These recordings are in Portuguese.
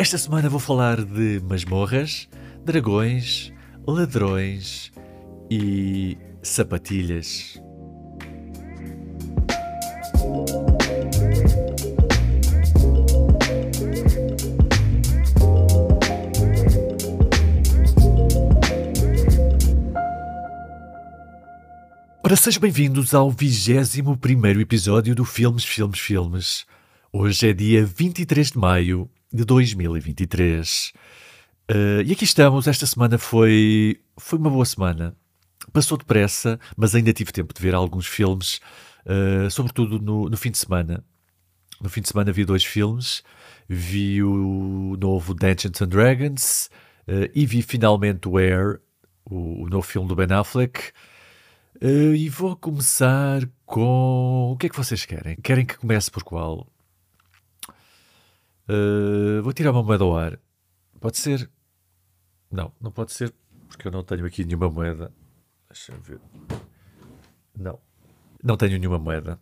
Esta semana vou falar de masmorras, dragões, ladrões e sapatilhas. Ora, sejam bem-vindos ao 21 episódio do Filmes, Filmes, Filmes. Hoje é dia 23 de maio de 2023. Uh, eh, e aqui estamos, esta semana foi, foi uma boa semana. Passou depressa, mas ainda tive tempo de ver alguns filmes, uh, sobretudo no, no fim de semana. No fim de semana vi dois filmes. Vi o novo Dungeons and Dragons uh, e vi finalmente o Air, o, o novo filme do Ben Affleck. E vou começar com. O que é que vocês querem? Querem que comece por qual? Uh, vou tirar uma moeda ao ar. Pode ser. Não, não pode ser, porque eu não tenho aqui nenhuma moeda. Deixa-me ver. Não, não tenho nenhuma moeda.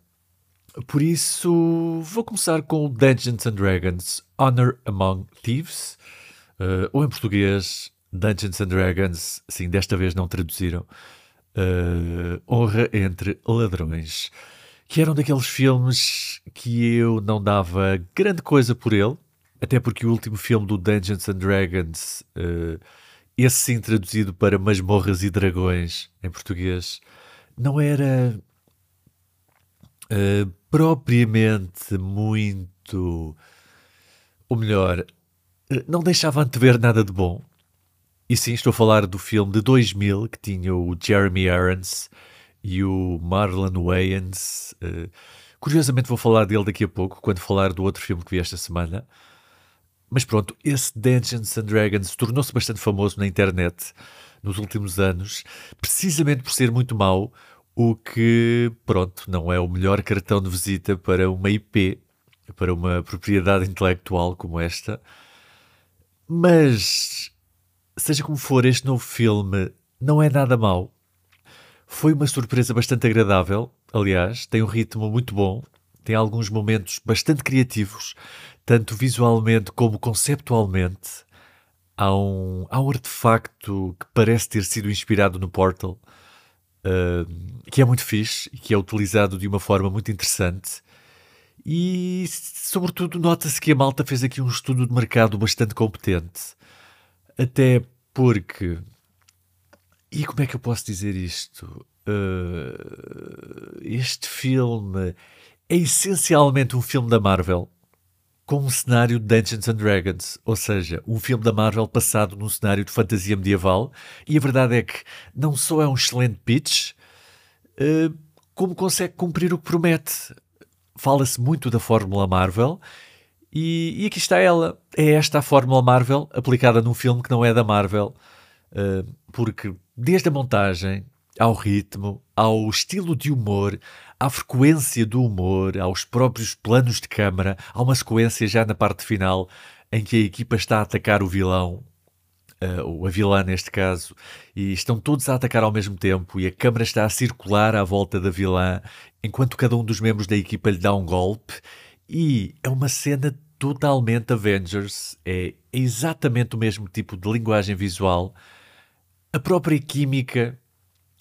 Por isso, vou começar com Dungeons and Dragons Honor Among Thieves, uh, ou em português, Dungeons and Dragons, sim, desta vez não traduziram, uh, Honra entre Ladrões que eram daqueles filmes que eu não dava grande coisa por ele, até porque o último filme do Dungeons and Dragons, uh, esse sim traduzido para Masmorras e Dragões em português, não era uh, propriamente muito. Ou melhor, uh, não deixava antever nada de bom. E sim, estou a falar do filme de 2000 que tinha o Jeremy Irons e o Marlon Wayans. Uh, curiosamente vou falar dele daqui a pouco, quando falar do outro filme que vi esta semana. Mas pronto, esse Dungeons and Dragons tornou-se bastante famoso na internet nos últimos anos, precisamente por ser muito mau, o que, pronto, não é o melhor cartão de visita para uma IP, para uma propriedade intelectual como esta. Mas, seja como for, este novo filme não é nada mau. Foi uma surpresa bastante agradável, aliás, tem um ritmo muito bom, tem alguns momentos bastante criativos, tanto visualmente como conceptualmente. Há um, há um artefacto que parece ter sido inspirado no Portal, uh, que é muito fixe e que é utilizado de uma forma muito interessante. E, sobretudo, nota-se que a malta fez aqui um estudo de mercado bastante competente. Até porque e como é que eu posso dizer isto? Uh, este filme é essencialmente um filme da Marvel com um cenário de Dungeons and Dragons, ou seja, um filme da Marvel passado num cenário de fantasia medieval. E a verdade é que não só é um excelente pitch, uh, como consegue cumprir o que promete. Fala-se muito da Fórmula Marvel. E, e, aqui está ela. É esta a Fórmula Marvel aplicada num filme que não é da Marvel. Uh, porque desde a montagem, ao ritmo, ao estilo de humor, à frequência do humor, aos próprios planos de câmara, há uma sequência já na parte final em que a equipa está a atacar o vilão, uh, ou a vilã neste caso, e estão todos a atacar ao mesmo tempo, e a câmara está a circular à volta da vilã, enquanto cada um dos membros da equipa lhe dá um golpe, e é uma cena totalmente Avengers, é exatamente o mesmo tipo de linguagem visual a própria química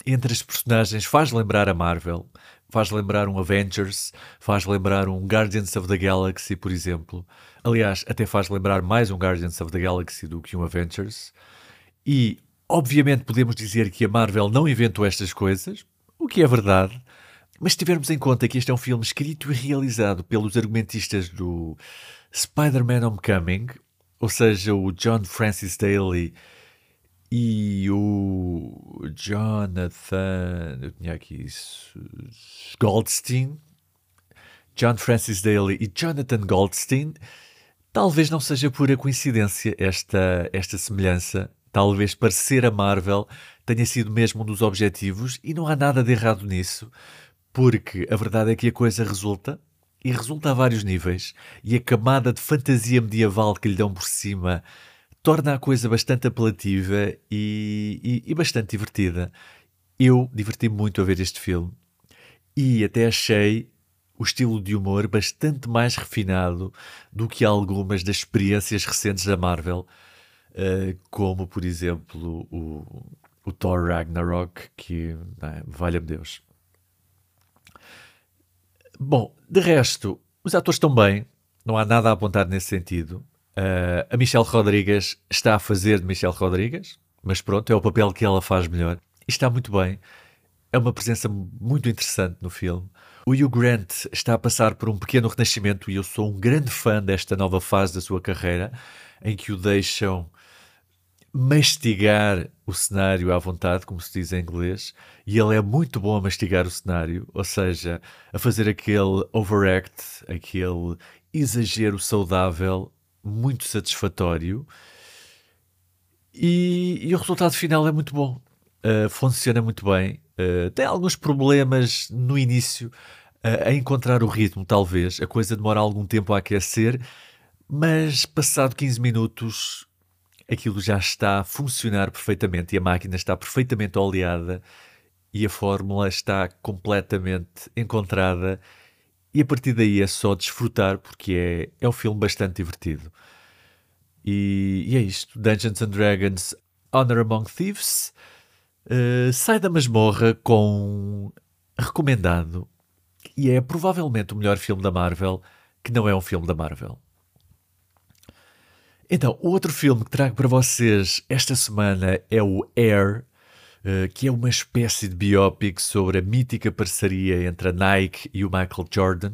entre as personagens faz lembrar a Marvel, faz lembrar um Avengers, faz lembrar um Guardians of the Galaxy, por exemplo. Aliás, até faz lembrar mais um Guardians of the Galaxy do que um Avengers. E, obviamente, podemos dizer que a Marvel não inventou estas coisas, o que é verdade. Mas se tivermos em conta que este é um filme escrito e realizado pelos argumentistas do Spider-Man Homecoming, ou seja, o John Francis Daly e o Jonathan, eu tinha aqui isso, Goldstein, John Francis Daly e Jonathan Goldstein, talvez não seja pura coincidência esta, esta semelhança. Talvez parecer a Marvel tenha sido mesmo um dos objetivos e não há nada de errado nisso, porque a verdade é que a coisa resulta e resulta a vários níveis. E a camada de fantasia medieval que lhe dão por cima torna a coisa bastante apelativa e, e, e bastante divertida. Eu diverti-me muito a ver este filme e até achei o estilo de humor bastante mais refinado do que algumas das experiências recentes da Marvel, uh, como por exemplo o, o Thor Ragnarok, que é, valha-me Deus. Bom, de resto, os atores estão bem, não há nada a apontar nesse sentido. Uh, a Michelle Rodrigues está a fazer de Michelle Rodrigues, mas pronto, é o papel que ela faz melhor. E está muito bem. É uma presença muito interessante no filme. O Hugh Grant está a passar por um pequeno renascimento e eu sou um grande fã desta nova fase da sua carreira, em que o deixam mastigar o cenário à vontade, como se diz em inglês, e ele é muito bom a mastigar o cenário, ou seja, a fazer aquele overact, aquele exagero saudável, muito satisfatório. E, e o resultado final é muito bom, uh, funciona muito bem. Uh, tem alguns problemas no início uh, a encontrar o ritmo, talvez. A coisa demora algum tempo a aquecer, mas passado 15 minutos aquilo já está a funcionar perfeitamente e a máquina está perfeitamente oleada e a fórmula está completamente encontrada e a partir daí é só desfrutar porque é, é um filme bastante divertido. E, e é isto. Dungeons and Dragons Honor Among Thieves uh, sai da masmorra com recomendado e é provavelmente o melhor filme da Marvel que não é um filme da Marvel. Então, o outro filme que trago para vocês esta semana é o Air, que é uma espécie de biopic sobre a mítica parceria entre a Nike e o Michael Jordan,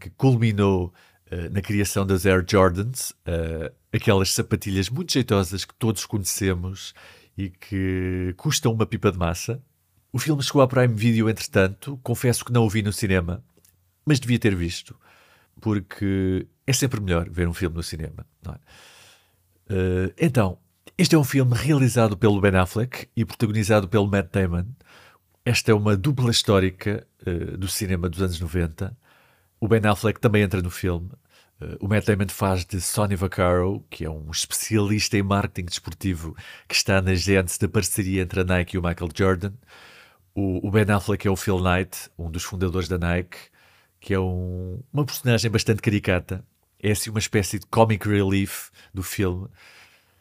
que culminou uh, na criação das Air Jordans, uh, aquelas sapatilhas muito jeitosas que todos conhecemos e que custam uma pipa de massa. O filme chegou à Prime Video, entretanto, confesso que não o vi no cinema, mas devia ter visto, porque é sempre melhor ver um filme no cinema, é? Então, este é um filme realizado pelo Ben Affleck e protagonizado pelo Matt Damon. Esta é uma dupla histórica uh, do cinema dos anos 90. O Ben Affleck também entra no filme. Uh, o Matt Damon faz de Sonny Vaccaro, que é um especialista em marketing desportivo que está na gênese da parceria entre a Nike e o Michael Jordan. O, o Ben Affleck é o Phil Knight, um dos fundadores da Nike, que é um, uma personagem bastante caricata é assim uma espécie de comic relief do filme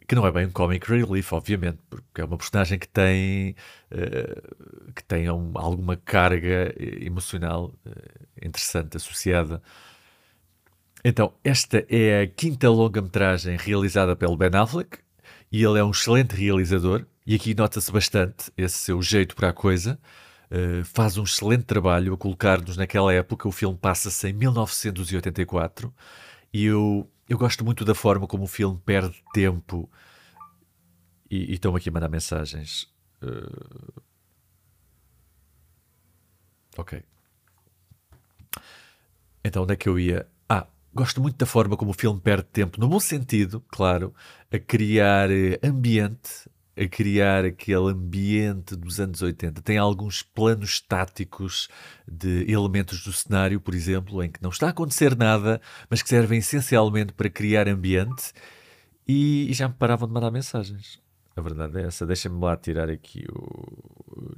que não é bem um comic relief, obviamente, porque é uma personagem que tem, uh, que tem um, alguma carga emocional uh, interessante associada. Então, esta é a quinta longa-metragem realizada pelo Ben Affleck e ele é um excelente realizador. E aqui nota-se bastante esse seu jeito para a coisa. Uh, faz um excelente trabalho a colocar-nos naquela época. O filme passa-se em 1984 e eu, eu gosto muito da forma como o filme perde tempo. E, estão aqui a mandar mensagens. Uh... Ok. Então, onde é que eu ia? Ah, gosto muito da forma como o filme perde tempo, no bom sentido, claro, a criar eh, ambiente a criar aquele ambiente dos anos 80. Tem alguns planos estáticos de elementos do cenário, por exemplo, em que não está a acontecer nada, mas que servem essencialmente para criar ambiente. E, e já me paravam de mandar mensagens. A verdade é essa. Deixem-me lá tirar aqui o.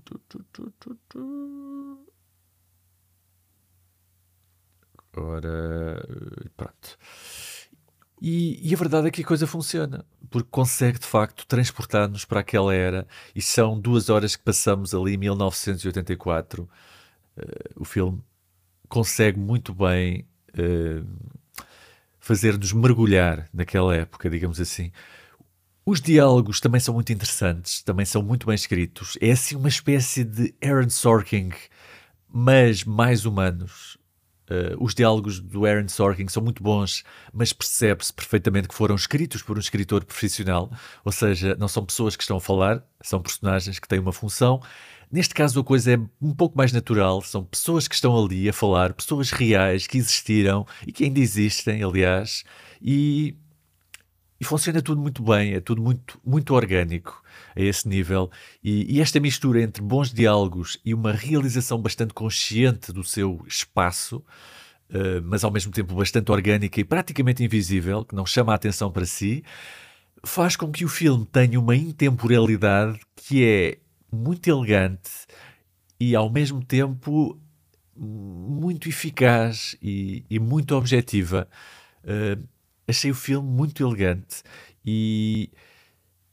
Ora. Pronto. E, e, a verdade é que a coisa funciona, porque consegue de facto transportar-nos para aquela era, e são duas horas que passamos ali em 1984. Uh, o filme consegue muito bem uh, fazer-nos mergulhar naquela época, digamos assim. Os diálogos também são muito interessantes, também são muito bem escritos. É assim uma espécie de Aaron Sorkin, mas mais humanos. Uh, os diálogos do Aaron Sorkin são muito bons, mas percebe-se perfeitamente que foram escritos por um escritor profissional, ou seja, não são pessoas que estão a falar, são personagens que têm uma função. Neste caso, a coisa é um pouco mais natural, são pessoas que estão ali a falar, pessoas reais que existiram e que ainda existem, aliás, e e funciona tudo muito bem, é tudo muito, muito orgânico a esse nível. E, e, esta mistura entre bons diálogos e uma realização bastante consciente do seu espaço, uh, mas ao mesmo tempo bastante orgânica e praticamente invisível, que não chama a atenção para si, faz com que o filme tenha uma intemporalidade que é muito elegante e ao mesmo tempo muito eficaz e, e muito objetiva. Uh, achei o filme muito elegante e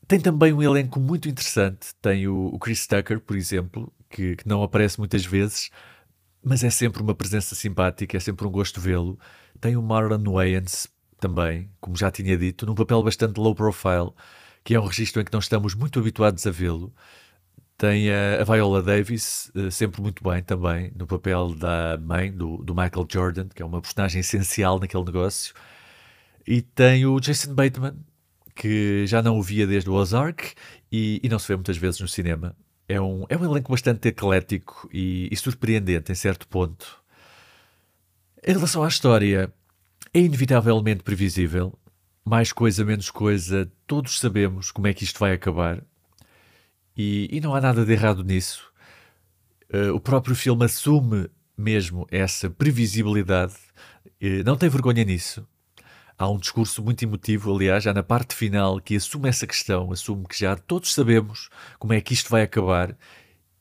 tem também um elenco muito interessante. Tem o, o Chris Tucker, por exemplo, que, que, não aparece muitas vezes, mas é sempre uma presença simpática, é sempre um gosto vê-lo. Tem o Marlon Wayans também, como já tinha dito, num papel bastante low profile, que é um registro em que não estamos muito habituados a vê-lo. Tem a, a Viola Davis, uh, sempre muito bem também, no papel da mãe do, do Michael Jordan, que é uma personagem essencial naquele negócio. E tem o Jason Bateman, que já não o via desde o Ozark e, e, não se vê muitas vezes no cinema. É um, é um elenco bastante eclético e, e surpreendente em certo ponto. Em relação à história, é inevitavelmente previsível. Mais coisa, menos coisa, todos sabemos como é que isto vai acabar. E, e não há nada de errado nisso. Uh, o próprio filme assume mesmo essa previsibilidade, uh, não tem vergonha nisso. Há um discurso muito emotivo, aliás, já na parte final, que assume essa questão, assume que já todos sabemos como é que isto vai acabar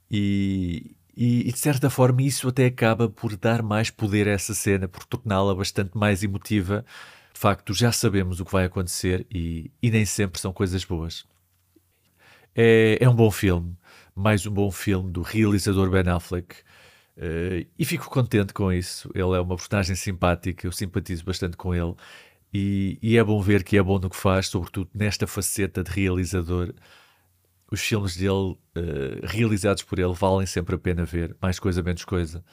e, e, e de certa forma isso até acaba por dar mais poder a essa cena, por torná-la bastante mais emotiva. De facto, já sabemos o que vai acontecer e, e nem sempre são coisas boas. É, é, um bom filme, mais um bom filme do realizador Ben Affleck. Uh, e fico contente com isso. Ele é uma personagem simpática, eu simpatizo bastante com ele. E, e, é bom ver que é bom no que faz, sobretudo nesta faceta de realizador. Os filmes dele, uh, realizados por ele, valem sempre a pena ver, mais coisa, menos coisa.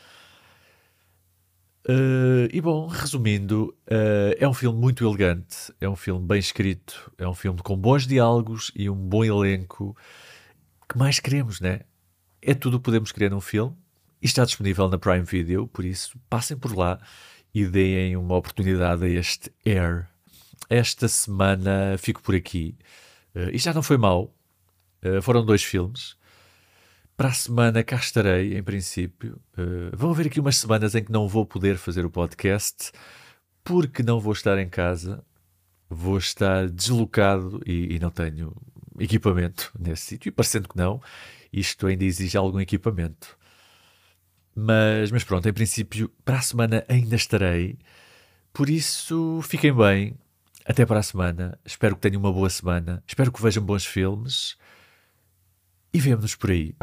Uh, e bom, resumindo, uh, é um filme muito elegante, é um filme bem escrito, é um filme com bons diálogos e um bom elenco. que mais queremos, né? É tudo o que podemos querer num filme e está disponível na Prime Video, por isso passem por lá e deem uma oportunidade a este Air. Esta semana fico por aqui. Uh, e já não foi mal. Uh, foram dois filmes. Para a semana cá estarei, em princípio. Uh, vão haver aqui umas semanas em que não vou poder fazer o podcast porque não vou estar em casa. Vou estar deslocado e, e não tenho equipamento nesse sítio. E parecendo que não, isto ainda exige algum equipamento. Mas, mas pronto, em princípio, para a semana ainda estarei. Por isso, fiquem bem. Até para a semana. Espero que tenham uma boa semana. Espero que vejam bons filmes. E vemo-nos por aí.